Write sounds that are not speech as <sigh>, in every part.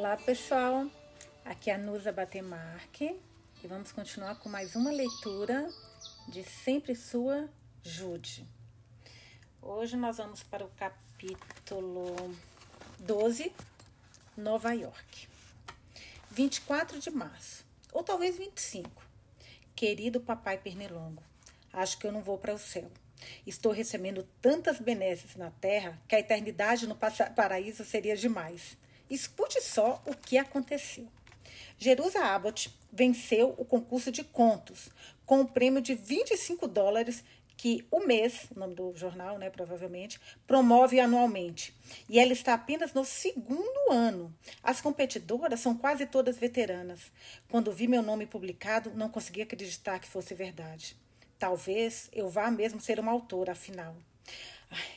Olá pessoal, aqui é a Nusa Batemarque e vamos continuar com mais uma leitura de Sempre Sua Jude. Hoje nós vamos para o capítulo 12, Nova York. 24 de março, ou talvez 25. Querido papai Pernilongo, acho que eu não vou para o céu. Estou recebendo tantas benesses na terra que a eternidade no paraíso seria demais. Escute só o que aconteceu. Jerusa Abbott venceu o concurso de contos com o um prêmio de 25 dólares que o mês, nome do jornal, né, provavelmente, promove anualmente. E ela está apenas no segundo ano. As competidoras são quase todas veteranas. Quando vi meu nome publicado, não consegui acreditar que fosse verdade. Talvez eu vá mesmo ser uma autora, afinal.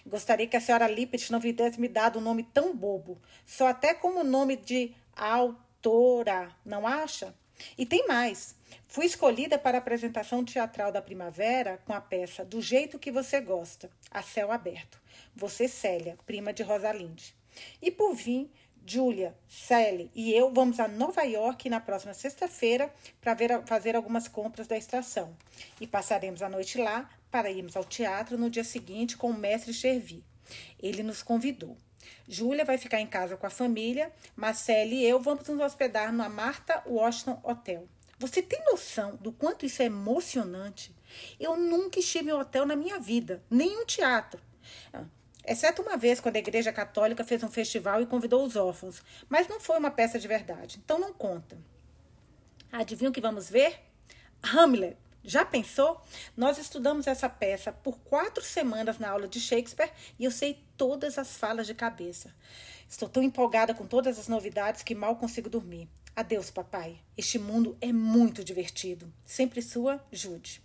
Gostaria que a senhora Lippert não tivesse me dado um nome tão bobo. Só até como nome de autora, não acha? E tem mais. Fui escolhida para a apresentação teatral da primavera com a peça Do Jeito que Você Gosta, a céu aberto. Você, Célia, prima de Rosalinde. E por fim, Júlia, Sally e eu vamos a Nova York na próxima sexta-feira para fazer algumas compras da estação. E passaremos a noite lá para irmos ao teatro no dia seguinte com o mestre Chervi. Ele nos convidou. Júlia vai ficar em casa com a família, Sally e eu vamos nos hospedar na Martha Washington Hotel. Você tem noção do quanto isso é emocionante? Eu nunca estive em um hotel na minha vida, nem um teatro. Exceto uma vez, quando a Igreja Católica fez um festival e convidou os órfãos. Mas não foi uma peça de verdade, então não conta. Adivinha o que vamos ver? Hamlet. Já pensou? Nós estudamos essa peça por quatro semanas na aula de Shakespeare e eu sei todas as falas de cabeça. Estou tão empolgada com todas as novidades que mal consigo dormir. Adeus, papai. Este mundo é muito divertido. Sempre sua, Jude.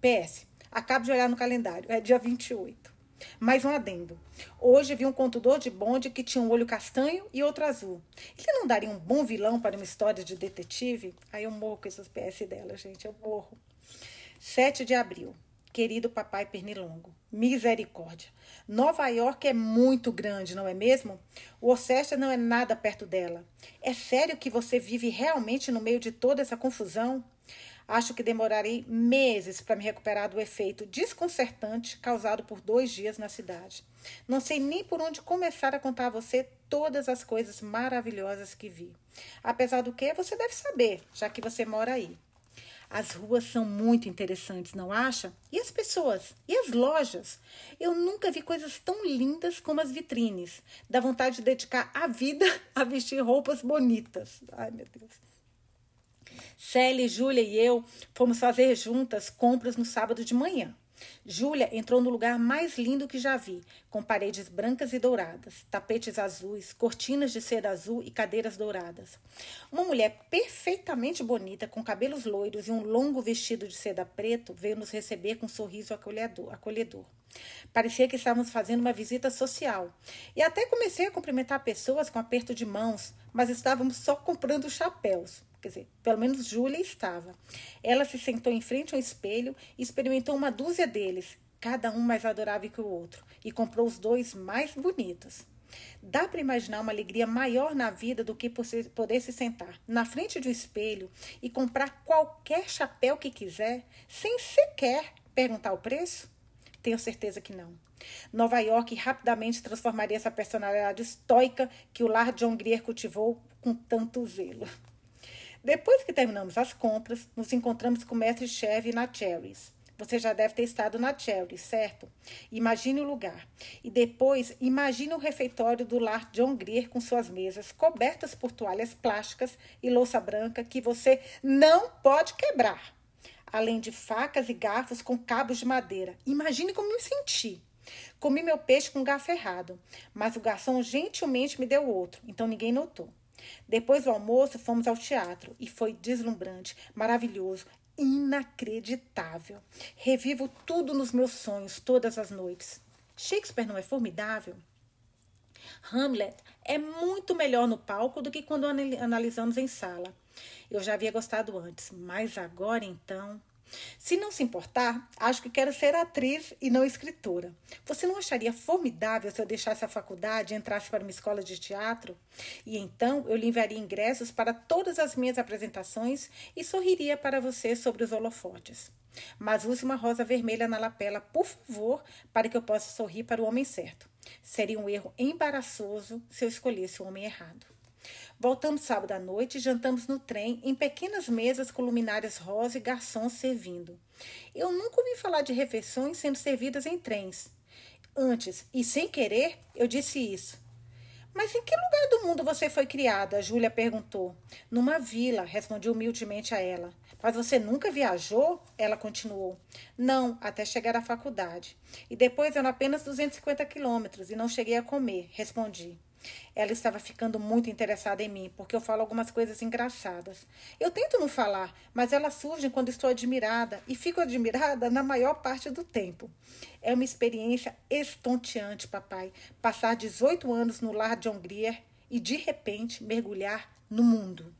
PS. Acabo de olhar no calendário. É dia 28. Mais um adendo. Hoje vi um contador de bonde que tinha um olho castanho e outro azul. Ele não daria um bom vilão para uma história de detetive? Aí eu morro com essas PS dela, gente. Eu morro. 7 de abril. Querido papai Pernilongo, misericórdia. Nova York é muito grande, não é mesmo? O Worcester não é nada perto dela. É sério que você vive realmente no meio de toda essa confusão? Acho que demorarei meses para me recuperar do efeito desconcertante causado por dois dias na cidade. Não sei nem por onde começar a contar a você todas as coisas maravilhosas que vi. Apesar do que, você deve saber, já que você mora aí. As ruas são muito interessantes, não acha? E as pessoas? E as lojas? Eu nunca vi coisas tão lindas como as vitrines. Dá vontade de dedicar a vida <laughs> a vestir roupas bonitas. Ai, meu Deus. Célia, Júlia e eu fomos fazer juntas compras no sábado de manhã. Júlia entrou no lugar mais lindo que já vi, com paredes brancas e douradas, tapetes azuis, cortinas de seda azul e cadeiras douradas. Uma mulher perfeitamente bonita, com cabelos loiros e um longo vestido de seda preto, veio nos receber com um sorriso acolhedor. acolhedor. Parecia que estávamos fazendo uma visita social. E até comecei a cumprimentar pessoas com aperto de mãos, mas estávamos só comprando chapéus. Quer dizer, pelo menos Júlia estava. Ela se sentou em frente ao espelho e experimentou uma dúzia deles, cada um mais adorável que o outro, e comprou os dois mais bonitos. Dá para imaginar uma alegria maior na vida do que poder se sentar na frente do espelho e comprar qualquer chapéu que quiser, sem sequer perguntar o preço? Tenho certeza que não. Nova York rapidamente transformaria essa personalidade estoica que o lar John Grier cultivou com tanto zelo. Depois que terminamos as compras, nos encontramos com o mestre Chevy na Cherries. Você já deve ter estado na Cherries, certo? Imagine o lugar. E depois, imagine o refeitório do lar John Grier com suas mesas cobertas por toalhas plásticas e louça branca que você não pode quebrar. Além de facas e garfos com cabos de madeira. Imagine como me senti. Comi meu peixe com garfo errado, mas o garçom gentilmente me deu outro, então ninguém notou. Depois do almoço, fomos ao teatro e foi deslumbrante, maravilhoso, inacreditável. Revivo tudo nos meus sonhos todas as noites. Shakespeare não é formidável? Hamlet é muito melhor no palco do que quando analisamos em sala. Eu já havia gostado antes, mas agora então. Se não se importar, acho que quero ser atriz e não escritora. Você não acharia formidável se eu deixasse a faculdade e entrasse para uma escola de teatro? E então eu lhe enviaria ingressos para todas as minhas apresentações e sorriria para você sobre os holofotes. Mas use uma rosa vermelha na lapela, por favor, para que eu possa sorrir para o homem certo. Seria um erro embaraçoso se eu escolhesse o homem errado. Voltamos sábado à noite jantamos no trem, em pequenas mesas com luminárias rosa e garçons servindo. Eu nunca ouvi falar de refeições sendo servidas em trens. Antes, e sem querer, eu disse isso. Mas em que lugar do mundo você foi criada? Júlia perguntou. Numa vila, respondi humildemente a ela. Mas você nunca viajou? Ela continuou. Não, até chegar à faculdade. E depois eram apenas 250 quilômetros e não cheguei a comer, respondi. Ela estava ficando muito interessada em mim, porque eu falo algumas coisas engraçadas. Eu tento não falar, mas elas surgem quando estou admirada e fico admirada na maior parte do tempo. É uma experiência estonteante, papai, passar 18 anos no lar de Hungria e de repente mergulhar no mundo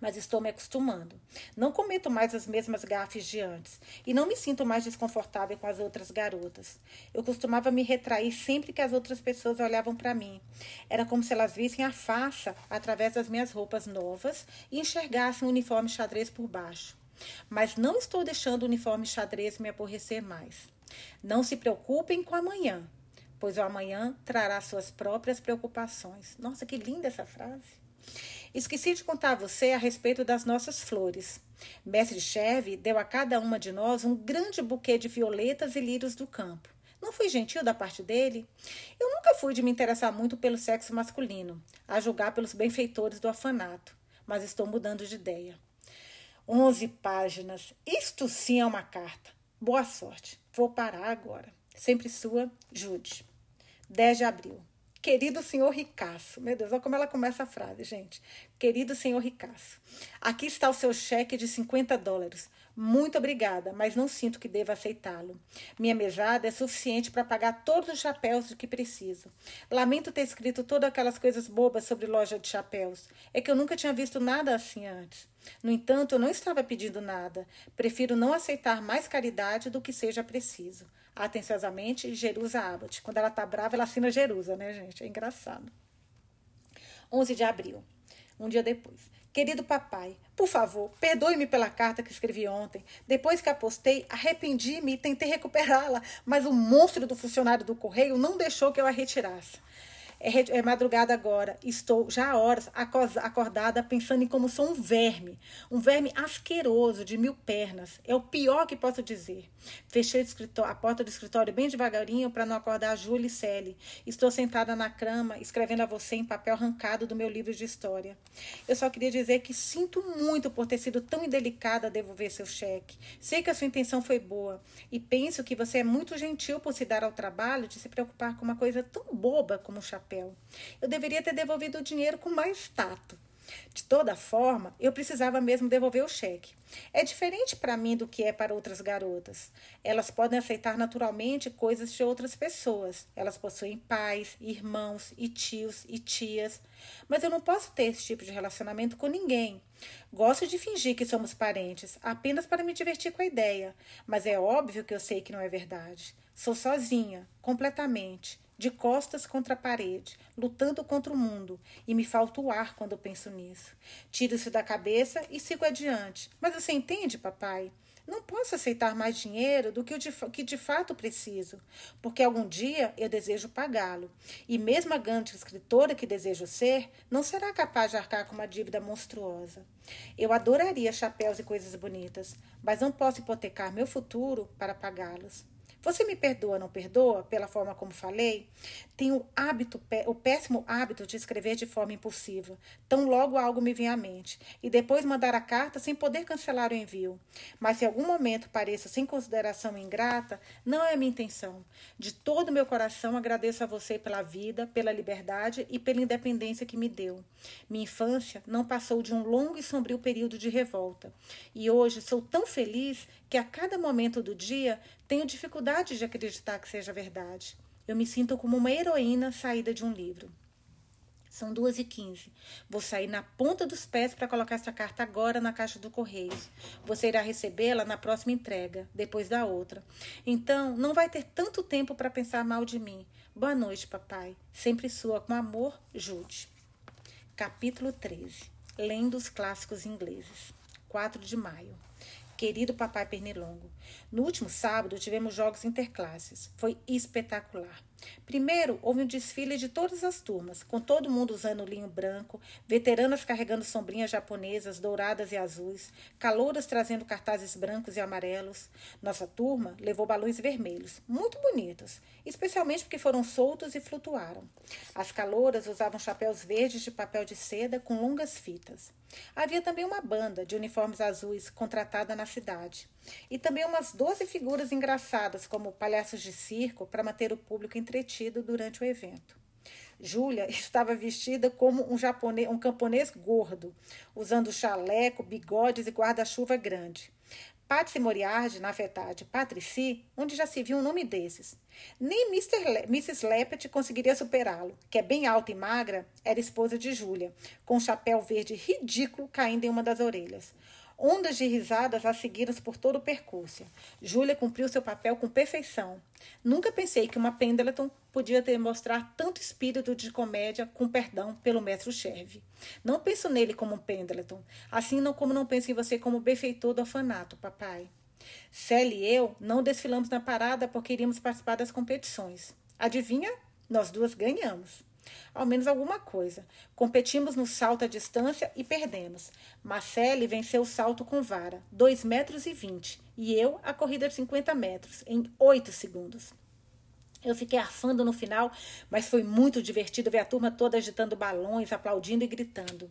mas estou me acostumando. Não cometo mais as mesmas gafes de antes e não me sinto mais desconfortável com as outras garotas. Eu costumava me retrair sempre que as outras pessoas olhavam para mim. Era como se elas vissem a faça através das minhas roupas novas e enxergassem o uniforme xadrez por baixo. Mas não estou deixando o uniforme xadrez me aborrecer mais. Não se preocupem com amanhã, pois o amanhã trará suas próprias preocupações. Nossa, que linda essa frase! Esqueci de contar a você a respeito das nossas flores. Mestre Cheve deu a cada uma de nós um grande buquê de violetas e lírios do campo. Não foi gentil da parte dele? Eu nunca fui de me interessar muito pelo sexo masculino, a julgar pelos benfeitores do orfanato, mas estou mudando de ideia. Onze páginas. Isto sim é uma carta. Boa sorte. Vou parar agora. Sempre sua, Jude. 10 de abril. Querido senhor Ricaço. Meu Deus, olha como ela começa a frase, gente. Querido senhor Ricaço. Aqui está o seu cheque de 50 dólares. Muito obrigada, mas não sinto que deva aceitá-lo. Minha mesada é suficiente para pagar todos os chapéus de que preciso. Lamento ter escrito todas aquelas coisas bobas sobre loja de chapéus. É que eu nunca tinha visto nada assim antes. No entanto, eu não estava pedindo nada. Prefiro não aceitar mais caridade do que seja preciso atenciosamente Jerusa Abbott. Quando ela tá brava, ela assina Jerusa, né, gente? É engraçado. 11 de abril, um dia depois. Querido papai, por favor, perdoe-me pela carta que escrevi ontem. Depois que apostei, arrependi-me e tentei recuperá-la, mas o monstro do funcionário do correio não deixou que eu a retirasse. É, é madrugada agora. Estou já há horas acordada pensando em como sou um verme. Um verme asqueroso, de mil pernas. É o pior que posso dizer. Fechei a porta do escritório bem devagarinho para não acordar a Júlia e Sally. Estou sentada na cama, escrevendo a você em papel arrancado do meu livro de história. Eu só queria dizer que sinto muito por ter sido tão indelicada a devolver seu cheque. Sei que a sua intenção foi boa e penso que você é muito gentil por se dar ao trabalho de se preocupar com uma coisa tão boba como o chapéu papel. Eu deveria ter devolvido o dinheiro com mais tato. De toda forma, eu precisava mesmo devolver o cheque. É diferente para mim do que é para outras garotas. Elas podem aceitar naturalmente coisas de outras pessoas. Elas possuem pais, irmãos e tios e tias. Mas eu não posso ter esse tipo de relacionamento com ninguém. Gosto de fingir que somos parentes, apenas para me divertir com a ideia. Mas é óbvio que eu sei que não é verdade. Sou sozinha, completamente de costas contra a parede, lutando contra o mundo, e me falta o ar quando penso nisso. Tiro isso da cabeça e sigo adiante. Mas você entende, papai? Não posso aceitar mais dinheiro do que de, que de fato preciso, porque algum dia eu desejo pagá-lo. E mesmo a grande escritora que desejo ser, não será capaz de arcar com uma dívida monstruosa. Eu adoraria chapéus e coisas bonitas, mas não posso hipotecar meu futuro para pagá-los. Você me perdoa, não perdoa, pela forma como falei? Tenho o hábito, o péssimo hábito de escrever de forma impulsiva. Tão logo algo me vem à mente. E depois mandar a carta sem poder cancelar o envio. Mas se algum momento pareça sem consideração ingrata, não é minha intenção. De todo meu coração agradeço a você pela vida, pela liberdade e pela independência que me deu. Minha infância não passou de um longo e sombrio período de revolta. E hoje sou tão feliz que a cada momento do dia tenho dificuldade de acreditar que seja verdade. Eu me sinto como uma heroína saída de um livro. São duas e quinze. Vou sair na ponta dos pés para colocar essa carta agora na caixa do Correios. Você irá recebê-la na próxima entrega, depois da outra. Então, não vai ter tanto tempo para pensar mal de mim. Boa noite, papai. Sempre sua, com amor, Jude. Capítulo 13. Lendo os clássicos ingleses. 4 de maio. Querido papai Pernilongo, no último sábado tivemos jogos interclasses. Foi espetacular. Primeiro, houve um desfile de todas as turmas, com todo mundo usando linho branco, veteranas carregando sombrinhas japonesas douradas e azuis, calouras trazendo cartazes brancos e amarelos. Nossa turma levou balões vermelhos, muito bonitos, especialmente porque foram soltos e flutuaram. As calouras usavam chapéus verdes de papel de seda com longas fitas. Havia também uma banda de uniformes azuis contratada na cidade. E também umas 12 figuras engraçadas, como palhaços de circo, para manter o público entretido durante o evento. Júlia <laughs> estava vestida como um japonês, um camponês gordo, usando chaleco, bigodes e guarda-chuva grande. Patsy Moriarty, na verdade, Patrici, onde já se viu um nome desses. Nem Mr. Le Mrs. Lepet conseguiria superá-lo, que é bem alta e magra, era esposa de Júlia, com um chapéu verde ridículo caindo em uma das orelhas. Ondas de risadas a seguiram por todo o percurso. Júlia cumpriu seu papel com perfeição. Nunca pensei que uma Pendleton podia demonstrar tanto espírito de comédia com perdão pelo mestre Cherve. Não penso nele como um Pendleton, assim não como não penso em você como benfeitor do orfanato, papai. Sally e eu não desfilamos na parada porque iríamos participar das competições. Adivinha? Nós duas ganhamos ao menos alguma coisa. Competimos no salto à distância e perdemos. Marcele venceu o salto com vara, 2 metros e 20, e eu a corrida de 50 metros, em 8 segundos. Eu fiquei arfando no final, mas foi muito divertido ver a turma toda agitando balões, aplaudindo e gritando.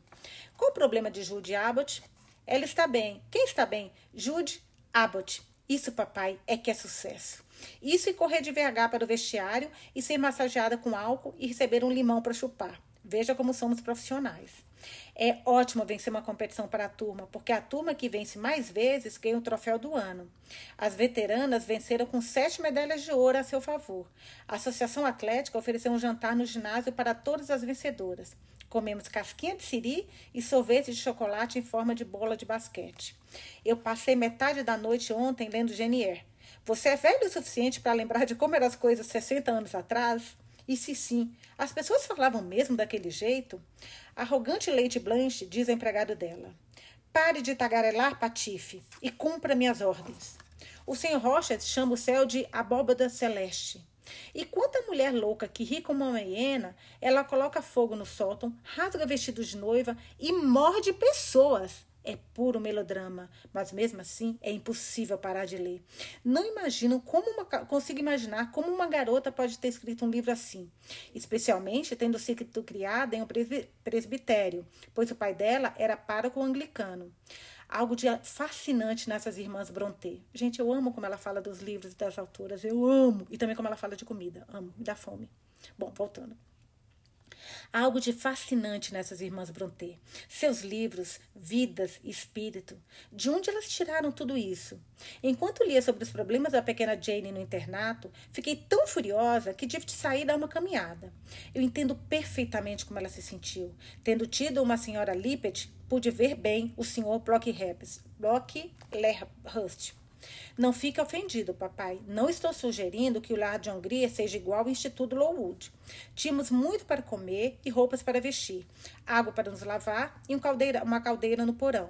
Qual o problema de Jude Abbott? Ela está bem. Quem está bem? Jude Abbott. Isso, papai, é que é sucesso. Isso e correr de VH para o vestiário e ser massageada com álcool e receber um limão para chupar. Veja como somos profissionais. É ótimo vencer uma competição para a turma, porque a turma que vence mais vezes ganha o troféu do ano. As veteranas venceram com sete medalhas de ouro a seu favor. A Associação Atlética ofereceu um jantar no ginásio para todas as vencedoras. Comemos casquinha de siri e sorvete de chocolate em forma de bola de basquete. Eu passei metade da noite ontem lendo Genier. Você é velho o suficiente para lembrar de como eram as coisas 60 anos atrás? E se sim, as pessoas falavam mesmo daquele jeito? Arrogante Lady Blanche diz a empregado dela: Pare de tagarelar, patife, e cumpra minhas ordens. O senhor Rocha chama o céu de abóbada celeste. E quanta mulher louca que ri como uma hiena, ela coloca fogo no sótão, rasga vestidos de noiva e morde pessoas. É puro melodrama, mas mesmo assim é impossível parar de ler. Não imagino como uma, consigo imaginar como uma garota pode ter escrito um livro assim, especialmente tendo sido criada em um presbitério, pois o pai dela era pároco anglicano. Algo de fascinante nessas irmãs Brontë. Gente, eu amo como ela fala dos livros e das autoras, eu amo. E também como ela fala de comida, amo, me dá fome. Bom, voltando. Há algo de fascinante nessas irmãs Brontë. Seus livros, vidas, espírito. De onde elas tiraram tudo isso? Enquanto lia sobre os problemas da pequena Jane no internato, fiquei tão furiosa que tive de sair dar uma caminhada. Eu entendo perfeitamente como ela se sentiu. Tendo tido uma senhora Lippet, pude ver bem o senhor Blockhurst. Blockhurst não fique ofendido, papai. Não estou sugerindo que o lar de Hungria seja igual ao Instituto Lowood. Tínhamos muito para comer e roupas para vestir, água para nos lavar e um caldeira, uma caldeira no porão.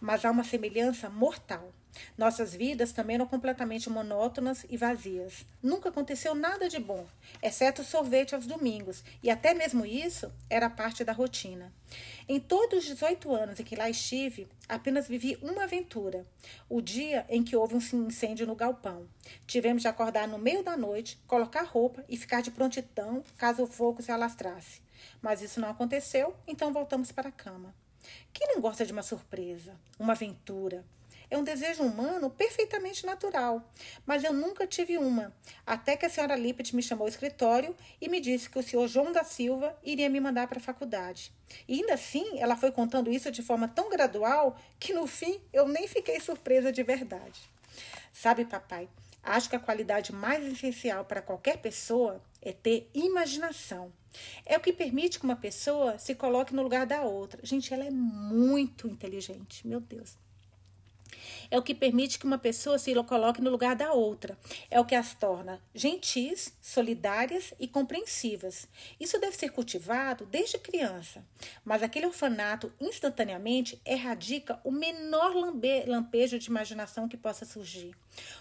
Mas há uma semelhança mortal. Nossas vidas também eram completamente monótonas e vazias. Nunca aconteceu nada de bom, exceto sorvete aos domingos, e até mesmo isso era parte da rotina. Em todos os 18 anos em que lá estive, apenas vivi uma aventura: o dia em que houve um incêndio no galpão. Tivemos de acordar no meio da noite, colocar roupa e ficar de prontidão caso o fogo se alastrasse. Mas isso não aconteceu, então voltamos para a cama. Quem não gosta de uma surpresa, uma aventura? É um desejo humano perfeitamente natural, mas eu nunca tive uma, até que a senhora Lippet me chamou ao escritório e me disse que o senhor João da Silva iria me mandar para a faculdade. E ainda assim, ela foi contando isso de forma tão gradual que no fim eu nem fiquei surpresa de verdade. Sabe, papai, acho que a qualidade mais essencial para qualquer pessoa é ter imaginação. É o que permite que uma pessoa se coloque no lugar da outra. Gente, ela é muito inteligente, meu Deus é o que permite que uma pessoa se coloque no lugar da outra. É o que as torna gentis, solidárias e compreensivas. Isso deve ser cultivado desde criança. Mas aquele orfanato instantaneamente erradica o menor lampejo de imaginação que possa surgir.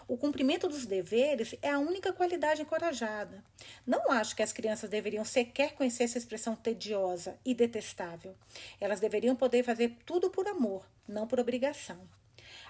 O cumprimento dos deveres é a única qualidade encorajada. Não acho que as crianças deveriam sequer conhecer essa expressão tediosa e detestável. Elas deveriam poder fazer tudo por amor, não por obrigação.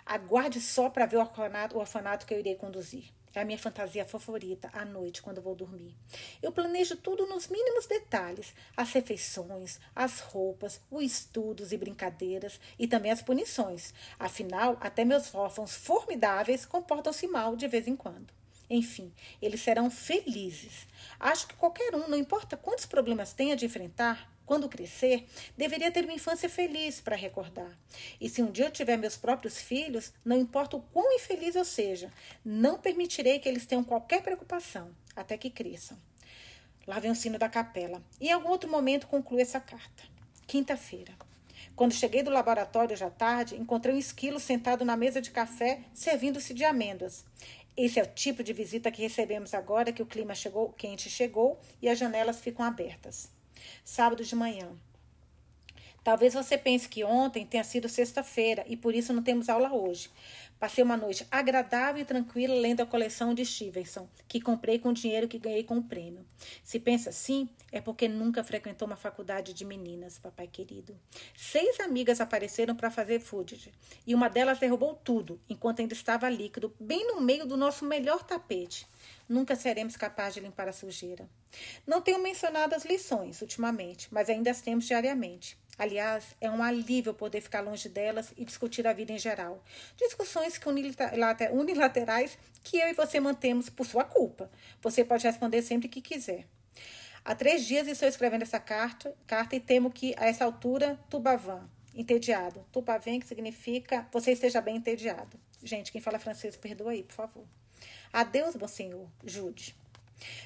Aguarde só para ver o orfanato, o orfanato que eu irei conduzir. É a minha fantasia favorita à noite, quando vou dormir. Eu planejo tudo nos mínimos detalhes: as refeições, as roupas, os estudos e brincadeiras e também as punições. Afinal, até meus órfãos formidáveis comportam-se mal de vez em quando. Enfim, eles serão felizes. Acho que qualquer um, não importa quantos problemas tenha de enfrentar, quando crescer, deveria ter uma infância feliz para recordar. E se um dia eu tiver meus próprios filhos, não importa o quão infeliz eu seja, não permitirei que eles tenham qualquer preocupação até que cresçam. Lá vem o sino da capela. E em algum outro momento concluo essa carta. Quinta-feira. Quando cheguei do laboratório já tarde, encontrei um esquilo sentado na mesa de café, servindo-se de amêndoas. Esse é o tipo de visita que recebemos agora que o clima chegou, quente chegou e as janelas ficam abertas sábado de manhã. Talvez você pense que ontem tenha sido sexta-feira e por isso não temos aula hoje. Passei uma noite agradável e tranquila lendo a coleção de Stevenson, que comprei com o dinheiro que ganhei com o prêmio. Se pensa assim, é porque nunca frequentou uma faculdade de meninas, papai querido. Seis amigas apareceram para fazer footage e uma delas derrubou tudo, enquanto ainda estava líquido, bem no meio do nosso melhor tapete. Nunca seremos capazes de limpar a sujeira. Não tenho mencionado as lições ultimamente, mas ainda as temos diariamente. Aliás, é um alívio poder ficar longe delas e discutir a vida em geral. Discussões que unilaterais que eu e você mantemos por sua culpa. Você pode responder sempre que quiser. Há três dias estou escrevendo essa carta, carta e temo que, a essa altura, tubavan, entediado. Tubavan, que significa você esteja bem entediado. Gente, quem fala francês, perdoa aí, por favor. Adeus, bom senhor, Jude.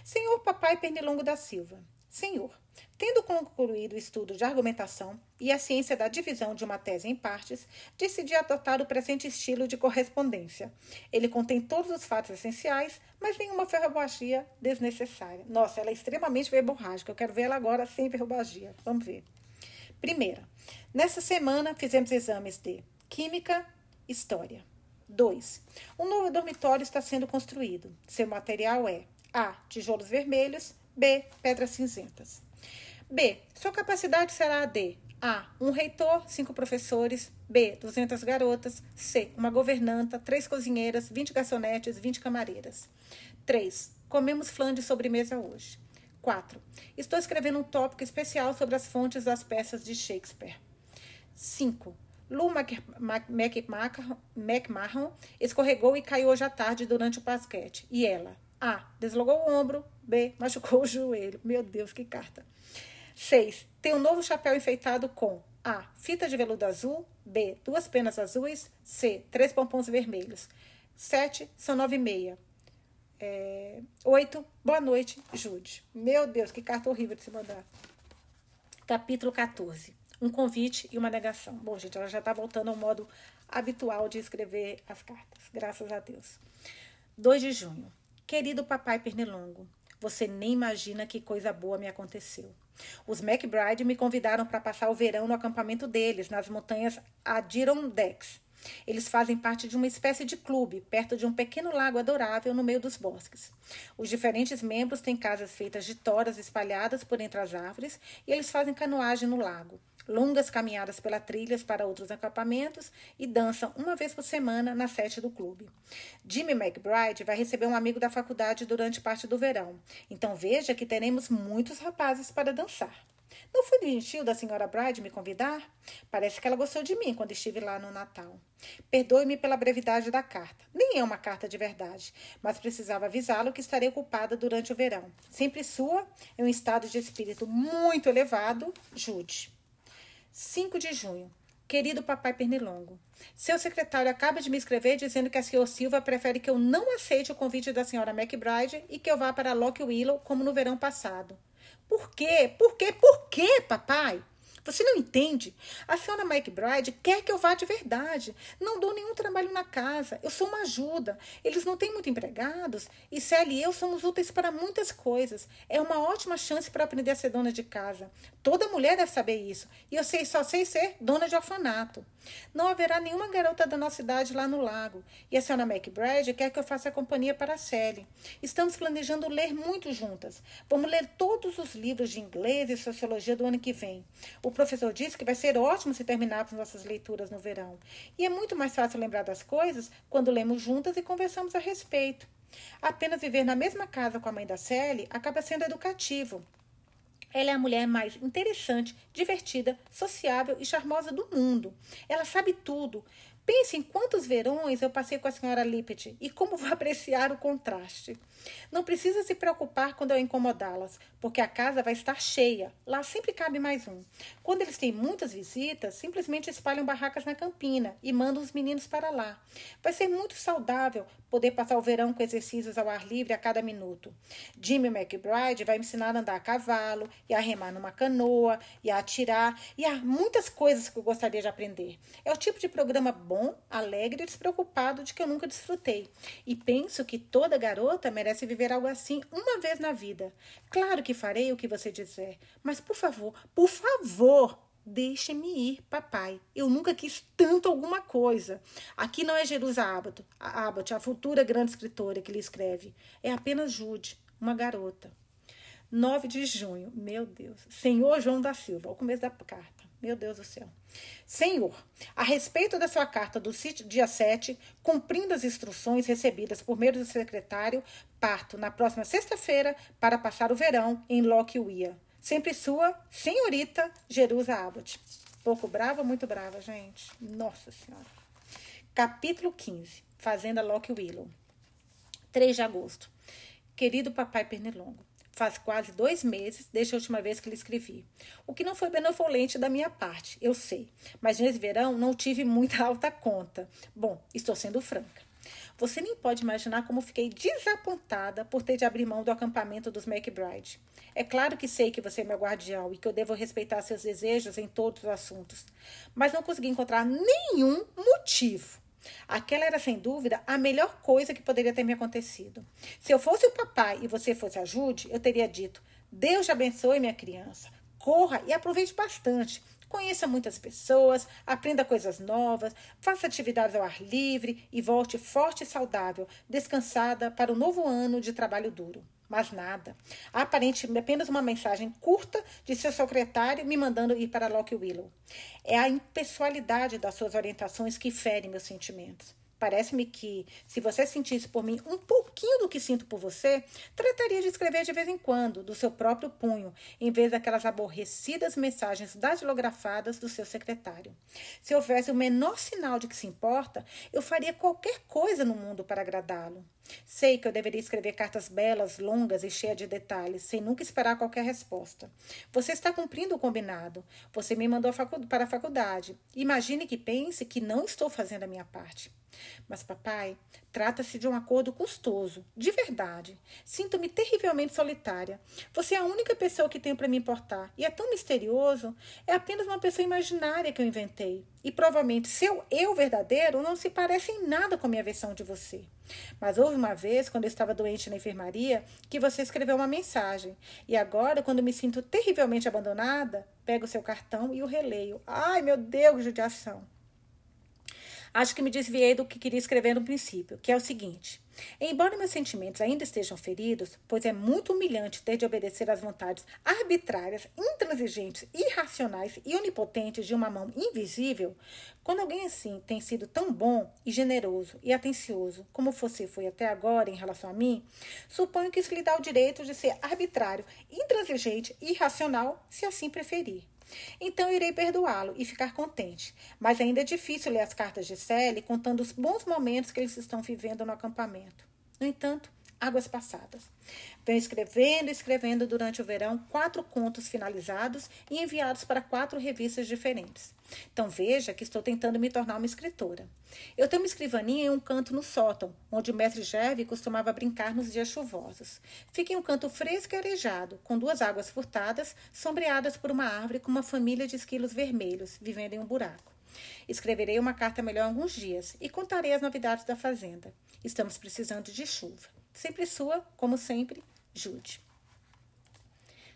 Senhor Papai Pernilongo da Silva. Senhor, tendo concluído o estudo de argumentação e a ciência da divisão de uma tese em partes, decidi adotar o presente estilo de correspondência. Ele contém todos os fatos essenciais, mas nenhuma verborragia desnecessária. Nossa, ela é extremamente verborrágica. Eu quero ver ela agora sem verborragia. Vamos ver. Primeira, nessa semana fizemos exames de Química, História. 2. Um novo dormitório está sendo construído. Seu material é A. Tijolos vermelhos. B. Pedras cinzentas. B. Sua capacidade será a de A. Um reitor, cinco professores. B. 200 garotas. C. Uma governanta, três cozinheiras, 20 garçonetes, 20 camareiras. 3. Comemos flan de sobremesa hoje. 4. Estou escrevendo um tópico especial sobre as fontes das peças de Shakespeare. 5. Lu McMahon escorregou e caiu hoje à tarde durante o basquete. E ela? A. Deslogou o ombro. B. <laughs> Machucou o joelho. Meu Deus, que carta. 6. Tem um novo chapéu enfeitado com A. Fita de veludo azul. B. Duas penas azuis. C. Três pompons vermelhos. 7. São nove e meia. É, 8. Boa noite, Jude. Meu Deus, que carta horrível de se mandar. Capítulo 14 um convite e uma negação. Bom, gente, ela já está voltando ao modo habitual de escrever as cartas, graças a Deus. 2 de junho. Querido papai Pernilongo, você nem imagina que coisa boa me aconteceu. Os McBride me convidaram para passar o verão no acampamento deles, nas montanhas Adirondacks. Eles fazem parte de uma espécie de clube, perto de um pequeno lago adorável no meio dos bosques. Os diferentes membros têm casas feitas de toras espalhadas por entre as árvores e eles fazem canoagem no lago longas caminhadas pela trilhas para outros acampamentos e dançam uma vez por semana na sede do clube. Jimmy McBride vai receber um amigo da faculdade durante parte do verão, então veja que teremos muitos rapazes para dançar. Não foi gentil da senhora Bride me convidar? Parece que ela gostou de mim quando estive lá no Natal. Perdoe-me pela brevidade da carta. Nem é uma carta de verdade, mas precisava avisá-lo que estarei ocupada durante o verão. Sempre sua, em um estado de espírito muito elevado, Jude. 5 de junho. Querido papai Pernilongo, seu secretário acaba de me escrever dizendo que a senhora Silva prefere que eu não aceite o convite da senhora McBride e que eu vá para Lock Willow como no verão passado. Por quê? Por quê? Por quê, papai? Você não entende? A senhora McBride quer que eu vá de verdade. Não dou nenhum trabalho na casa. Eu sou uma ajuda. Eles não têm muito empregados e Célia e eu somos úteis para muitas coisas. É uma ótima chance para aprender a ser dona de casa. Toda mulher deve saber isso. E eu sei, só sei ser dona de orfanato. Não haverá nenhuma garota da nossa idade lá no lago. E a senhora McBride quer que eu faça companhia para a Sally. Estamos planejando ler muito juntas. Vamos ler todos os livros de inglês e sociologia do ano que vem. O professor disse que vai ser ótimo se terminarmos nossas leituras no verão. E é muito mais fácil lembrar das coisas quando lemos juntas e conversamos a respeito. Apenas viver na mesma casa com a mãe da Sally acaba sendo educativo. Ela é a mulher mais interessante, divertida, sociável e charmosa do mundo. Ela sabe tudo. Pense em quantos verões eu passei com a senhora Lippet e como vou <laughs> apreciar o contraste. Não precisa se preocupar quando eu incomodá-las, porque a casa vai estar cheia. Lá sempre cabe mais um. Quando eles têm muitas visitas, simplesmente espalham barracas na campina e mandam os meninos para lá. Vai ser muito saudável poder passar o verão com exercícios ao ar livre a cada minuto. Jimmy McBride vai me ensinar a andar a cavalo, e a remar numa canoa, e a atirar, e há muitas coisas que eu gostaria de aprender. É o tipo de programa bom, alegre e despreocupado de que eu nunca desfrutei. E penso que toda garota merece viver algo assim uma vez na vida. Claro que farei o que você dizer, mas por favor, por favor, Deixe-me ir, papai. Eu nunca quis tanto alguma coisa. Aqui não é Jerusa Abbott, a Abbott, a futura grande escritora que lhe escreve. É apenas Jude, uma garota. 9 de junho. Meu Deus. Senhor João da Silva. O começo da carta. Meu Deus do céu. Senhor, a respeito da sua carta do dia 7, cumprindo as instruções recebidas por meio do secretário, parto na próxima sexta-feira para passar o verão em Lockwear. Sempre sua, senhorita Jerusa Abbott. Pouco brava, muito brava, gente. Nossa Senhora. Capítulo 15. Fazenda Lock Willow. 3 de agosto. Querido papai Pernilongo, Faz quase dois meses desde a última vez que lhe escrevi. O que não foi benevolente da minha parte, eu sei. Mas nesse verão não tive muita <laughs> alta conta. Bom, estou sendo franca. Você nem pode imaginar como fiquei desapontada por ter de abrir mão do acampamento dos McBride. É claro que sei que você é meu guardião e que eu devo respeitar seus desejos em todos os assuntos, mas não consegui encontrar nenhum motivo Aquela era, sem dúvida, a melhor coisa que poderia ter me acontecido. Se eu fosse o papai e você fosse a Jude, eu teria dito: Deus te abençoe, minha criança. Corra e aproveite bastante. Conheça muitas pessoas, aprenda coisas novas, faça atividades ao ar livre e volte forte e saudável, descansada para o novo ano de trabalho duro. Mas nada. Aparentemente, apenas uma mensagem curta de seu secretário me mandando ir para Lock Willow. É a impessoalidade das suas orientações que fere meus sentimentos. Parece-me que, se você sentisse por mim um pouquinho do que sinto por você, trataria de escrever de vez em quando, do seu próprio punho, em vez daquelas aborrecidas mensagens datilografadas do seu secretário. Se houvesse o menor sinal de que se importa, eu faria qualquer coisa no mundo para agradá-lo. Sei que eu deveria escrever cartas belas, longas e cheias de detalhes, sem nunca esperar qualquer resposta. Você está cumprindo o combinado. Você me mandou para a faculdade. Imagine que pense que não estou fazendo a minha parte. Mas, papai, trata-se de um acordo custoso, de verdade. Sinto-me terrivelmente solitária. Você é a única pessoa que tenho para me importar. E é tão misterioso. É apenas uma pessoa imaginária que eu inventei. E provavelmente seu eu verdadeiro não se parece em nada com a minha versão de você. Mas houve uma vez, quando eu estava doente na enfermaria, que você escreveu uma mensagem. E agora, quando me sinto terrivelmente abandonada, pego seu cartão e o releio. Ai, meu Deus, judiação! Acho que me desviei do que queria escrever no princípio, que é o seguinte. Embora meus sentimentos ainda estejam feridos, pois é muito humilhante ter de obedecer às vontades arbitrárias, intransigentes, irracionais e onipotentes de uma mão invisível, quando alguém assim tem sido tão bom e generoso e atencioso como você foi até agora em relação a mim, suponho que isso lhe dá o direito de ser arbitrário, intransigente e irracional, se assim preferir. Então irei perdoá-lo e ficar contente. Mas ainda é difícil ler as cartas de Sally contando os bons momentos que eles estão vivendo no acampamento. No entanto, Águas Passadas. Venho escrevendo e escrevendo durante o verão quatro contos finalizados e enviados para quatro revistas diferentes. Então veja que estou tentando me tornar uma escritora. Eu tenho uma escrivaninha em um canto no sótão, onde o mestre Gerve costumava brincar nos dias chuvosos. Fica em um canto fresco e arejado, com duas águas furtadas, sombreadas por uma árvore com uma família de esquilos vermelhos, vivendo em um buraco. Escreverei uma carta melhor alguns dias e contarei as novidades da fazenda. Estamos precisando de chuva. Sempre sua, como sempre, Jude.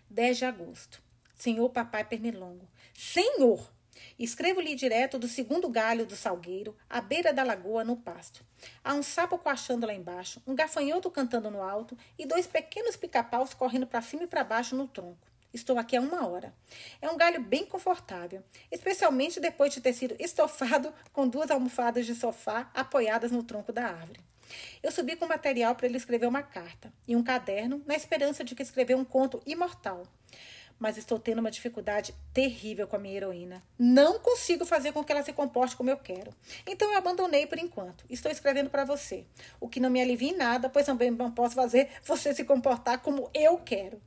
10 de agosto. Senhor Papai Pernilongo. Senhor! Escrevo-lhe direto do segundo galho do salgueiro, à beira da lagoa, no pasto. Há um sapo coachando lá embaixo, um gafanhoto cantando no alto e dois pequenos pica-paus correndo para cima e para baixo no tronco. Estou aqui há uma hora. É um galho bem confortável, especialmente depois de ter sido <laughs> estofado com duas almofadas de sofá apoiadas no tronco da árvore. Eu subi com material para ele escrever uma carta e um caderno, na esperança de que escrever um conto imortal mas estou tendo uma dificuldade terrível com a minha heroína. Não consigo fazer com que ela se comporte como eu quero. Então eu abandonei por enquanto. Estou escrevendo para você, o que não me alivia em nada, pois também não posso fazer você se comportar como eu quero.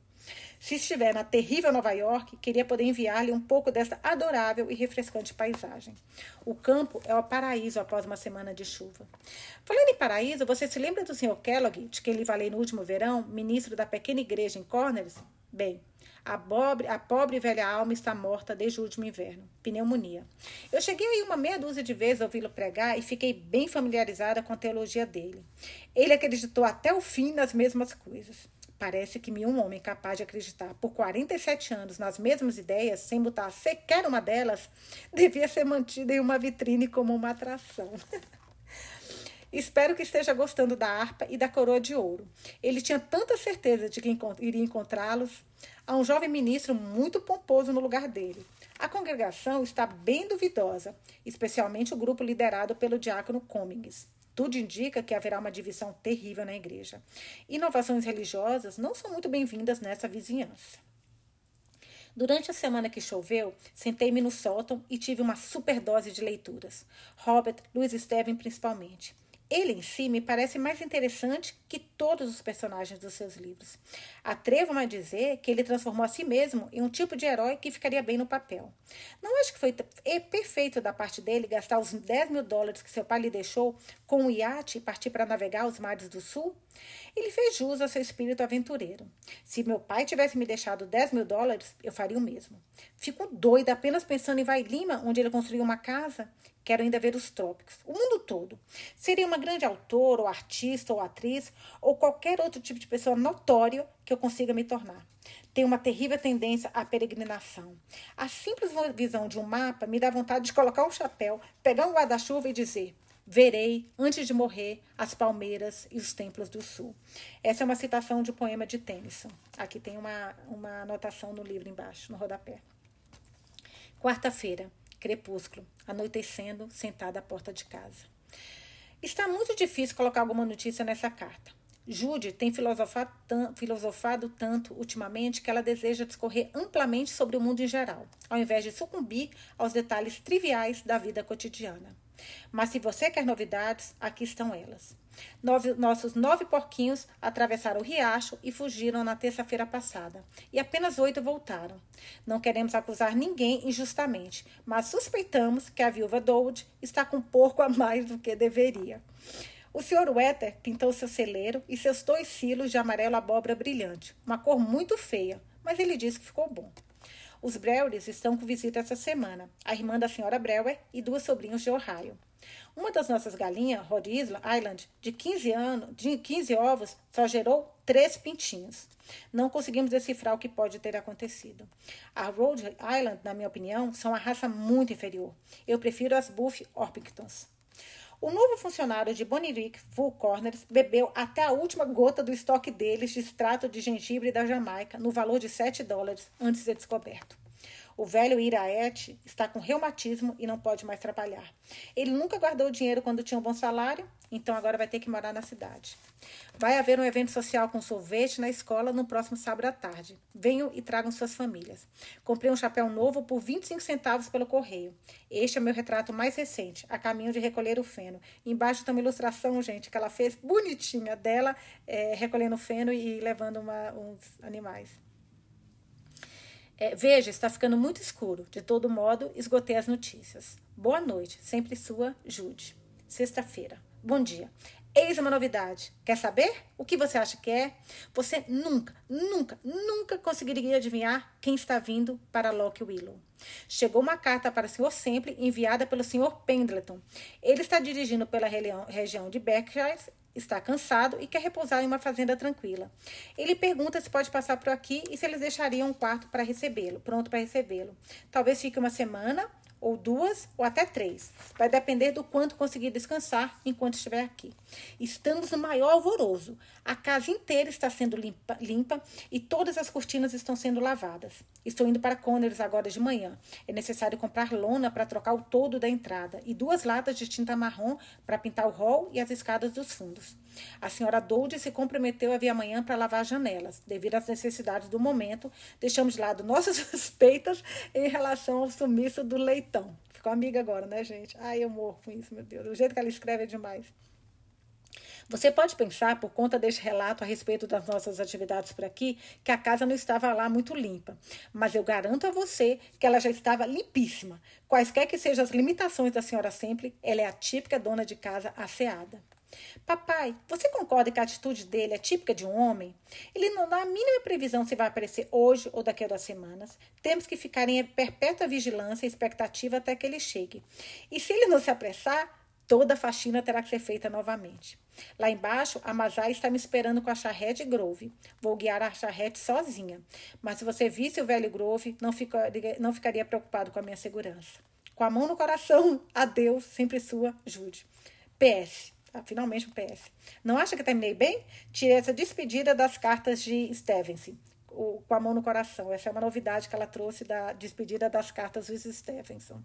Se estiver na terrível Nova York, queria poder enviar-lhe um pouco dessa adorável e refrescante paisagem. O campo é o paraíso após uma semana de chuva. Falando em paraíso, você se lembra do Sr. Kellogg, de quem lhe falei no último verão, ministro da pequena igreja em Corners? Bem, a pobre, a pobre velha alma está morta desde o último inverno. Pneumonia. Eu cheguei aí uma meia dúzia de vezes a ouvi-lo pregar e fiquei bem familiarizada com a teologia dele. Ele acreditou até o fim nas mesmas coisas. Parece que um homem capaz de acreditar por 47 anos nas mesmas ideias, sem botar sequer uma delas, <laughs> devia ser mantido em uma vitrine como uma atração. <laughs> Espero que esteja gostando da harpa e da coroa de ouro. Ele tinha tanta certeza de que iria encontrá-los. Há um jovem ministro muito pomposo no lugar dele. A congregação está bem duvidosa, especialmente o grupo liderado pelo diácono Cummings. Tudo indica que haverá uma divisão terrível na igreja. Inovações religiosas não são muito bem-vindas nessa vizinhança. Durante a semana que choveu, sentei-me no sótão e tive uma superdose de leituras. Robert, Louis Steven principalmente. Ele em si me parece mais interessante que todos os personagens dos seus livros. Atrevo-me a dizer que ele transformou a si mesmo em um tipo de herói que ficaria bem no papel. Não acho que foi é perfeito da parte dele gastar os 10 mil dólares que seu pai lhe deixou com um iate e partir para navegar os mares do sul? Ele fez jus ao seu espírito aventureiro. Se meu pai tivesse me deixado 10 mil dólares, eu faria o mesmo. Fico doida apenas pensando em Vai Lima, onde ele construiu uma casa. Quero ainda ver os trópicos, o mundo todo. Seria uma grande autora, ou artista, ou atriz, ou qualquer outro tipo de pessoa notório que eu consiga me tornar. Tenho uma terrível tendência à peregrinação. A simples visão de um mapa me dá vontade de colocar um chapéu, pegar um guarda-chuva e dizer: Verei, antes de morrer, as palmeiras e os templos do sul. Essa é uma citação de um poema de Tennyson. Aqui tem uma, uma anotação no livro embaixo, no rodapé. Quarta-feira. Crepúsculo, anoitecendo, sentada à porta de casa. Está muito difícil colocar alguma notícia nessa carta. Jude tem filosofado, tanto ultimamente que ela deseja discorrer amplamente sobre o mundo em geral, ao invés de sucumbir aos detalhes triviais da vida cotidiana. Mas se você quer novidades, aqui estão elas. Nove, nossos nove porquinhos atravessaram o riacho e fugiram na terça-feira passada. E apenas oito voltaram. Não queremos acusar ninguém injustamente, mas suspeitamos que a viúva Dold está com porco a mais do que deveria. O Sr. Wetter pintou seu celeiro e seus dois silos de amarelo abóbora brilhante, uma cor muito feia, mas ele disse que ficou bom. Os Brewers estão com visita essa semana, a irmã da senhora Brewer e duas sobrinhos de Ohio. Uma das nossas galinhas, Rhode Island, de 15, anos, de 15 ovos, só gerou três pintinhos. Não conseguimos decifrar o que pode ter acontecido. A Rhode Island, na minha opinião, são uma raça muito inferior. Eu prefiro as Buff Orpingtons. O novo funcionário de Bonnerick, Full Corners, bebeu até a última gota do estoque deles de extrato de gengibre da Jamaica, no valor de 7 dólares, antes de ser descoberto. O velho Iraete está com reumatismo e não pode mais trabalhar. Ele nunca guardou dinheiro quando tinha um bom salário, então agora vai ter que morar na cidade. Vai haver um evento social com sorvete na escola no próximo sábado à tarde. Venham e tragam suas famílias. Comprei um chapéu novo por 25 centavos pelo correio. Este é meu retrato mais recente, a caminho de recolher o feno. Embaixo tem uma ilustração, gente, que ela fez bonitinha dela é, recolhendo feno e levando uma, uns animais. É, veja, está ficando muito escuro. De todo modo, esgotei as notícias. Boa noite. Sempre sua, Jude. Sexta-feira. Bom dia. Eis uma novidade. Quer saber o que você acha que é? Você nunca, nunca, nunca conseguiria adivinhar quem está vindo para Lock Willow. Chegou uma carta para o Sr. Sempre enviada pelo Sr. Pendleton. Ele está dirigindo pela região de Berkshire está cansado e quer repousar em uma fazenda tranquila. Ele pergunta se pode passar por aqui e se eles deixariam um quarto para recebê-lo, pronto para recebê-lo. Talvez fique uma semana ou duas, ou até três. Vai depender do quanto conseguir descansar enquanto estiver aqui. Estamos no maior alvoroço. A casa inteira está sendo limpa, limpa e todas as cortinas estão sendo lavadas. Estou indo para Connors agora de manhã. É necessário comprar lona para trocar o todo da entrada e duas latas de tinta marrom para pintar o hall e as escadas dos fundos. A senhora Dolde se comprometeu a vir amanhã para lavar as janelas. Devido às necessidades do momento, deixamos de lado nossas <laughs> suspeitas em relação ao sumiço do leitão. Ficou amiga agora, né, gente? Ai, eu morro com isso, meu Deus. O jeito que ela escreve é demais. Você pode pensar, por conta deste relato a respeito das nossas atividades por aqui, que a casa não estava lá muito limpa. Mas eu garanto a você que ela já estava limpíssima. Quaisquer que sejam as limitações da senhora sempre, ela é a típica dona de casa asseada. Papai, você concorda que a atitude dele é típica de um homem? Ele não dá a mínima previsão se vai aparecer hoje ou daqui a duas semanas. Temos que ficar em perpétua vigilância e expectativa até que ele chegue. E se ele não se apressar, toda a faxina terá que ser feita novamente. Lá embaixo, a Mazai está me esperando com a charrete Grove. Vou guiar a charrete sozinha. Mas se você visse o velho Grove, não ficaria, não ficaria preocupado com a minha segurança. Com a mão no coração, <laughs> adeus, sempre sua, Jude. PS. Ah, finalmente um PS. Não acha que terminei bem? Tirei essa despedida das cartas de Stevenson, o, com a mão no coração. Essa é uma novidade que ela trouxe da despedida das cartas do Stevenson.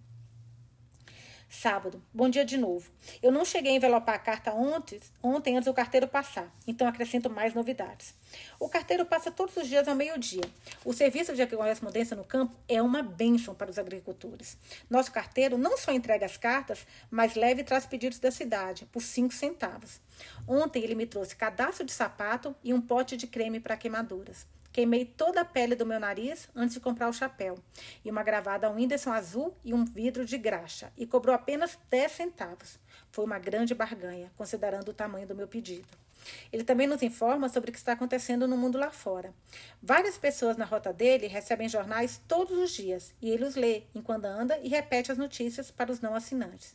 Sábado. Bom dia de novo. Eu não cheguei a envelopar a carta ontem, ontem antes do carteiro passar, então acrescento mais novidades. O carteiro passa todos os dias ao meio-dia. O serviço de correspondência no campo é uma bênção para os agricultores. Nosso carteiro não só entrega as cartas, mas leva e traz pedidos da cidade, por cinco centavos. Ontem ele me trouxe cadastro de sapato e um pote de creme para queimaduras. Queimei toda a pele do meu nariz antes de comprar o chapéu. E uma gravada Whindersson azul e um vidro de graxa. E cobrou apenas 10 centavos. Foi uma grande barganha, considerando o tamanho do meu pedido. Ele também nos informa sobre o que está acontecendo no mundo lá fora. Várias pessoas na rota dele recebem jornais todos os dias e ele os lê enquanto anda e repete as notícias para os não assinantes.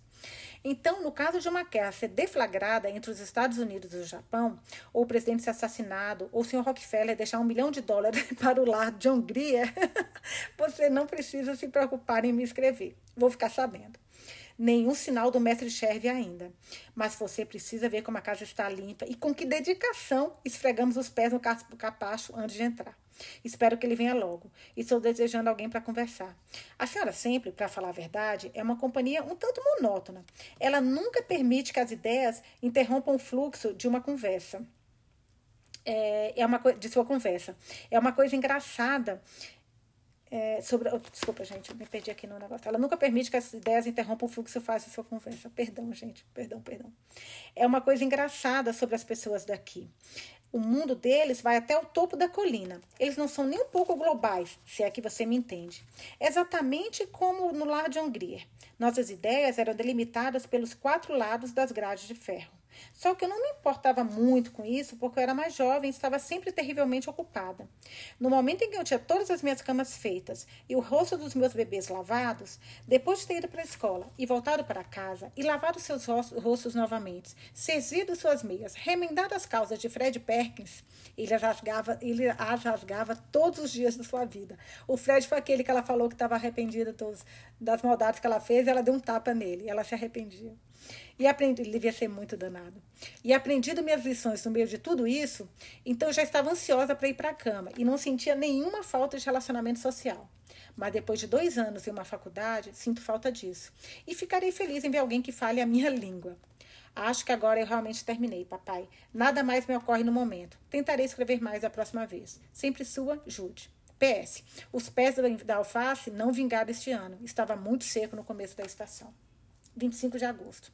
Então, no caso de uma guerra ser deflagrada entre os Estados Unidos e o Japão, ou o presidente ser assassinado, ou o senhor Rockefeller deixar um milhão de dólares <laughs> para o lar John Grier, <laughs> você não precisa se preocupar em me escrever. Vou ficar sabendo. Nenhum sinal do mestre Cherve ainda. Mas você precisa ver como a casa está limpa e com que dedicação esfregamos os pés no capacho antes de entrar. Espero que ele venha logo. Estou desejando alguém para conversar. A senhora sempre, para falar a verdade, é uma companhia um tanto monótona. Ela nunca permite que as ideias interrompam o fluxo de uma conversa. É, é uma de sua conversa. É uma coisa engraçada é, sobre. Oh, desculpa, gente, eu me perdi aqui no negócio. Ela nunca permite que as ideias interrompam o fluxo fácil da sua conversa. Perdão, gente, perdão, perdão. É uma coisa engraçada sobre as pessoas daqui. O mundo deles vai até o topo da colina. Eles não são nem um pouco globais, se é que você me entende. Exatamente como no lar de Hungria. Nossas ideias eram delimitadas pelos quatro lados das grades de ferro. Só que eu não me importava muito com isso, porque eu era mais jovem e estava sempre terrivelmente ocupada. No momento em que eu tinha todas as minhas camas feitas e o rosto dos meus bebês lavados, depois de ter ido para a escola e voltado para casa e lavado seus rostos novamente, cezido suas meias, remendado as calças de Fred Perkins, ele as, rasgava, ele as rasgava todos os dias da sua vida. O Fred foi aquele que ela falou que estava arrependida das maldades que ela fez e ela deu um tapa nele. Ela se arrependia. E aprendi, ele devia ser muito danado. E aprendido minhas lições no meio de tudo isso, então eu já estava ansiosa para ir para a cama e não sentia nenhuma falta de relacionamento social. Mas depois de dois anos em uma faculdade, sinto falta disso. E ficarei feliz em ver alguém que fale a minha língua. Acho que agora eu realmente terminei, papai. Nada mais me ocorre no momento. Tentarei escrever mais a próxima vez. Sempre sua, Jude. PS. Os pés da alface não vingaram este ano. Estava muito seco no começo da estação. 25 de agosto.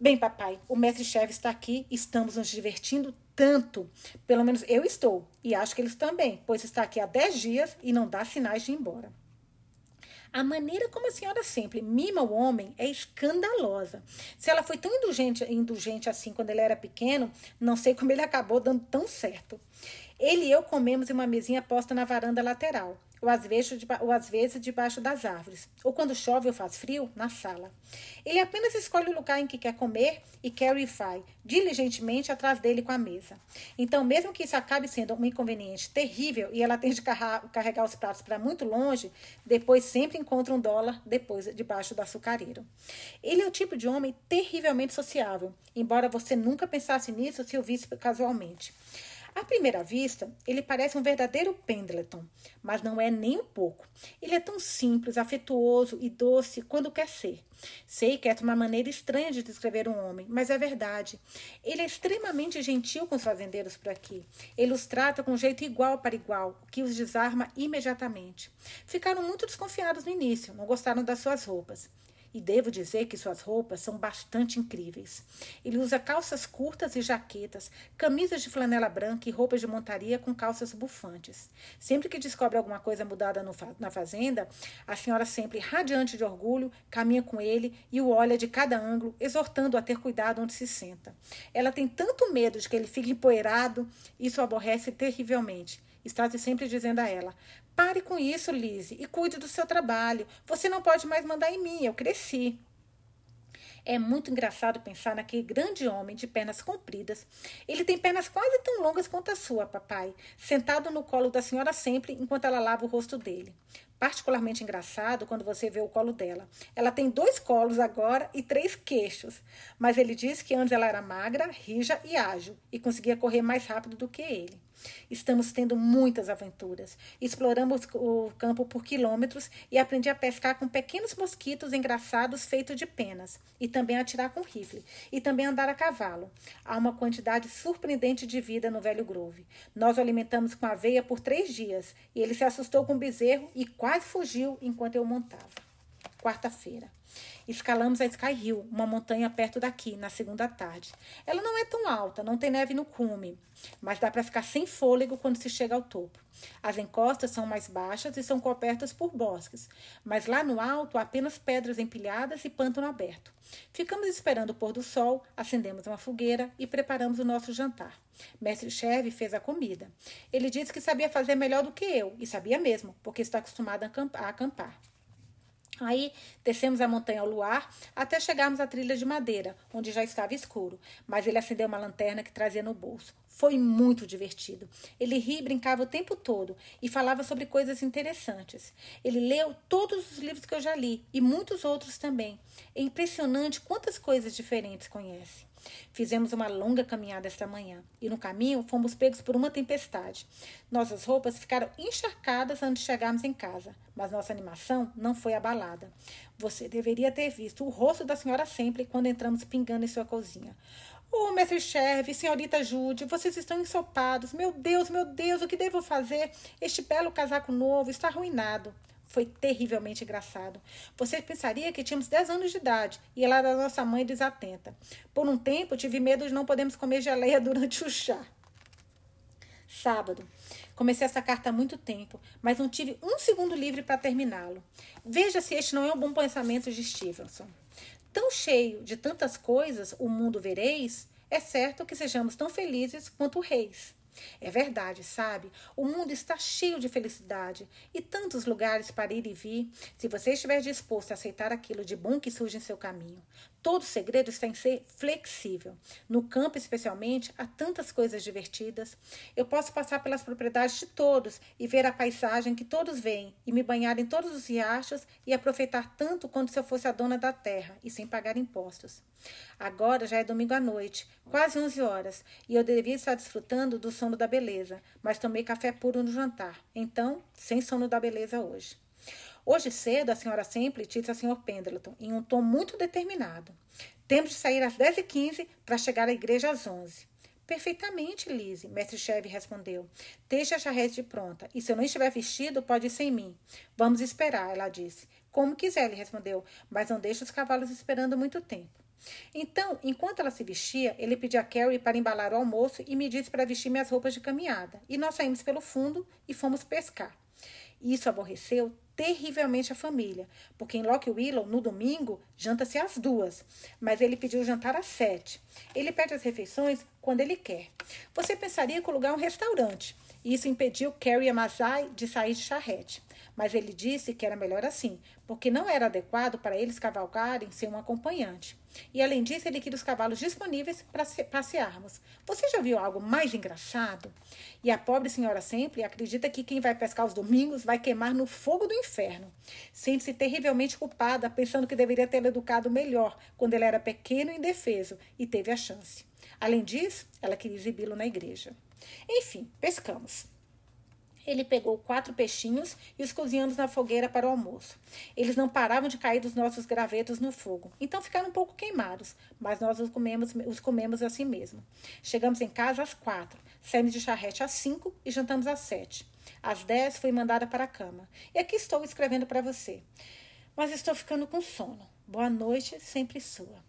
Bem, papai, o mestre-chefe está aqui, estamos nos divertindo tanto. Pelo menos eu estou, e acho que eles também, pois está aqui há 10 dias e não dá sinais de ir embora. A maneira como a senhora sempre mima o homem é escandalosa. Se ela foi tão indulgente, indulgente assim quando ele era pequeno, não sei como ele acabou dando tão certo. Ele e eu comemos em uma mesinha posta na varanda lateral ou às, vezes, ou às vezes debaixo das árvores, ou quando chove ou faz frio, na sala. Ele apenas escolhe o lugar em que quer comer e Carrie vai diligentemente atrás dele com a mesa. Então, mesmo que isso acabe sendo um inconveniente terrível e ela <laughs> tenha de carregar os pratos para muito longe, depois sempre encontra um dólar depois debaixo do açucareiro. Ele é o tipo de homem terrivelmente sociável, embora você nunca pensasse nisso se o visse casualmente. À primeira vista, ele parece um verdadeiro Pendleton, mas não é nem um pouco. Ele é tão simples, afetuoso e doce quando quer ser. Sei que é uma maneira estranha de descrever um homem, mas é verdade. Ele é extremamente gentil com os fazendeiros por aqui. Ele os trata com jeito igual para igual, o que os desarma imediatamente. Ficaram muito desconfiados no início, não gostaram das suas roupas. E devo dizer que suas roupas são bastante incríveis. Ele usa calças curtas e jaquetas, camisas de flanela branca e roupas de montaria com calças bufantes. Sempre que descobre alguma coisa mudada no, na fazenda, a senhora, sempre radiante de orgulho, caminha com ele e o olha de cada ângulo, exortando a ter cuidado onde se senta. Ela tem tanto medo de que ele fique empoeirado, isso aborrece terrivelmente. Está sempre dizendo a ela: Pare com isso, Lise, e cuide do seu trabalho. Você não pode mais mandar em mim, eu cresci. É muito engraçado pensar naquele grande homem de pernas compridas. Ele tem pernas quase tão longas quanto a sua, papai, sentado no colo da senhora sempre enquanto ela lava o rosto dele. Particularmente engraçado quando você vê o colo dela. Ela tem dois colos agora e três queixos. Mas ele diz que antes ela era magra, rija e ágil e conseguia correr mais rápido do que ele. Estamos tendo muitas aventuras. Exploramos o campo por quilômetros e aprendi a pescar com pequenos mosquitos engraçados feitos de penas, e também atirar com rifle, e também andar a cavalo. Há uma quantidade surpreendente de vida no velho Grove. Nós o alimentamos com aveia por três dias, e ele se assustou com o bezerro e quase fugiu enquanto eu montava. Quarta-feira. Escalamos a Sky Hill, uma montanha perto daqui, na segunda tarde. Ela não é tão alta, não tem neve no cume, mas dá para ficar sem fôlego quando se chega ao topo. As encostas são mais baixas e são cobertas por bosques, mas lá no alto há apenas pedras empilhadas e pântano aberto. Ficamos esperando o pôr do sol, acendemos uma fogueira e preparamos o nosso jantar. Mestre Cheve fez a comida. Ele disse que sabia fazer melhor do que eu, e sabia mesmo, porque está acostumado a acampar. Aí descemos a montanha ao luar até chegarmos à trilha de madeira, onde já estava escuro, mas ele acendeu uma lanterna que trazia no bolso. Foi muito divertido. Ele ria e brincava o tempo todo e falava sobre coisas interessantes. Ele leu todos os livros que eu já li e muitos outros também. É impressionante quantas coisas diferentes conhece. Fizemos uma longa caminhada esta manhã e no caminho fomos pegos por uma tempestade. Nossas roupas ficaram encharcadas antes de chegarmos em casa, mas nossa animação não foi abalada. Você deveria ter visto o rosto da senhora sempre quando entramos pingando em sua cozinha. Oh, mestre chefe, senhorita Jude, vocês estão ensopados. Meu Deus, meu Deus, o que devo fazer? Este belo casaco novo está arruinado. Foi terrivelmente engraçado. Você pensaria que tínhamos 10 anos de idade e ela era nossa mãe desatenta. Por um tempo, tive medo de não podermos comer geleia <laughs> durante o chá. Sábado. Comecei essa carta há muito tempo, mas não tive um segundo livre para terminá-lo. Veja se este não é um bom pensamento de Stevenson. Tão cheio de tantas coisas o mundo vereis, é certo que sejamos tão felizes quanto reis. É verdade, sabe? O mundo está cheio de felicidade e tantos lugares para ir e vir. Se você estiver disposto a aceitar aquilo de bom que surge em seu caminho, todo segredo está em ser flexível. No campo, especialmente, há tantas coisas divertidas. Eu posso passar pelas propriedades de todos e ver a paisagem que todos veem e me banhar em todos os riachos e aproveitar tanto quanto se eu fosse a dona da terra e sem pagar impostos. Agora já é domingo à noite, quase 11 horas, e eu devia estar desfrutando do sono da beleza, mas tomei café puro no jantar. Então, sem sono da beleza hoje. Hoje cedo, a senhora sempre disse ao senhor Pendleton, em um tom muito determinado. Temos de sair às 10h15 para chegar à igreja às 11 Perfeitamente, Lise, mestre Cheve respondeu. Deixe a charrete pronta, e se eu não estiver vestido, pode ir sem mim. Vamos esperar, ela disse. Como quiser, ele respondeu, mas não deixe os cavalos esperando muito tempo. Então, enquanto ela se vestia, ele pediu a Carrie para embalar o almoço e me disse para vestir minhas roupas de caminhada. E nós saímos pelo fundo e fomos pescar. Isso aborreceu terrivelmente a família, porque em Lock Willow, no domingo, janta-se às duas, mas ele pediu jantar às sete. Ele pede as refeições quando ele quer. Você pensaria que o lugar é um restaurante, isso impediu Carrie Amazai de sair de charrete. Mas ele disse que era melhor assim, porque não era adequado para eles cavalgarem sem um acompanhante. E além disso, ele queria os cavalos disponíveis para passearmos. Você já viu algo mais engraçado? E a pobre senhora sempre acredita que quem vai pescar aos domingos vai queimar no fogo do inferno. Sente-se terrivelmente culpada, pensando que deveria tê-lo educado melhor quando ele era pequeno e indefeso e teve a chance. Além disso, ela queria exibi-lo na igreja. Enfim, pescamos. Ele pegou quatro peixinhos e os cozinhamos na fogueira para o almoço. Eles não paravam de cair dos nossos gravetos no fogo, então ficaram um pouco queimados, mas nós os comemos, os comemos assim mesmo. Chegamos em casa às quatro, saímos de charrete às cinco e jantamos às sete. Às dez fui mandada para a cama. E aqui estou escrevendo para você. Mas estou ficando com sono. Boa noite, sempre sua.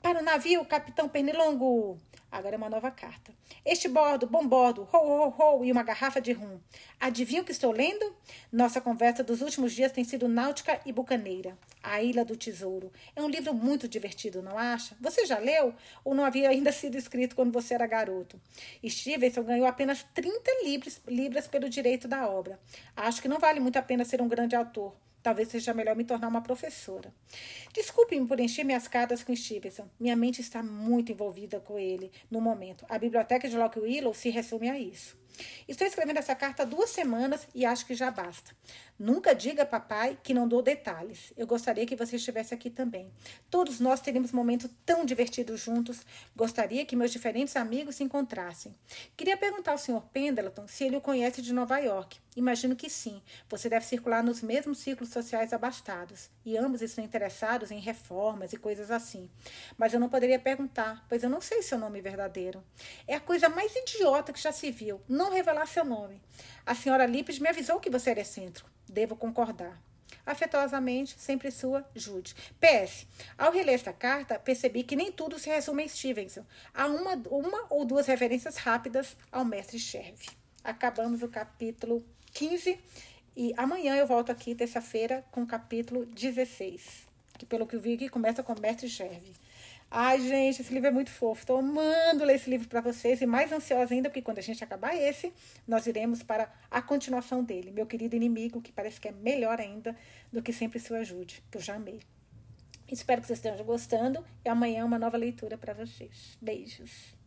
Para o navio, capitão Pernilongo! Agora é uma nova carta. Este bordo, bom bordo, ho, ho, ho, e uma garrafa de rum. Adivinha o que estou lendo? Nossa conversa dos últimos dias tem sido náutica e bucaneira. A Ilha do Tesouro. É um livro muito divertido, não acha? Você já leu? Ou não havia ainda sido escrito quando você era garoto? Stevenson ganhou apenas 30 libras, libras pelo direito da obra. Acho que não vale muito a pena ser um grande autor. Talvez seja melhor me tornar uma professora. Desculpe-me por encher minhas cartas com Stevenson. Minha mente está muito envolvida com ele no momento. A biblioteca de Lock Willow se resume a isso. Estou escrevendo essa carta há duas semanas e acho que já basta. Nunca diga, papai, que não dou detalhes. Eu gostaria que você estivesse aqui também. Todos nós teríamos momentos tão divertidos juntos. Gostaria que meus diferentes amigos se encontrassem. Queria perguntar ao Sr. Pendleton se ele o conhece de Nova York. Imagino que sim. Você deve circular nos mesmos círculos sociais abastados. E ambos estão interessados em reformas e coisas assim. Mas eu não poderia perguntar, pois eu não sei seu nome verdadeiro. É a coisa mais idiota que já se viu. Não revelar seu nome. A senhora Lippes me avisou que você era excêntrico. Devo concordar. Afetuosamente, sempre sua, Jude. PS. Ao reler esta carta, percebi que nem tudo se resume em Stevenson. Há uma, uma ou duas referências rápidas ao mestre Cherve. Acabamos o capítulo 15 e amanhã eu volto aqui, terça-feira, com o capítulo 16. Que pelo que eu vi aqui começa com o mestre Cherve. Ai, gente, esse livro é muito fofo. Estou amando ler esse livro para vocês e mais ansiosa ainda, porque quando a gente acabar esse, nós iremos para a continuação dele. Meu querido inimigo, que parece que é melhor ainda do que sempre sua ajude, que eu já amei. Espero que vocês estejam gostando e amanhã uma nova leitura para vocês. Beijos.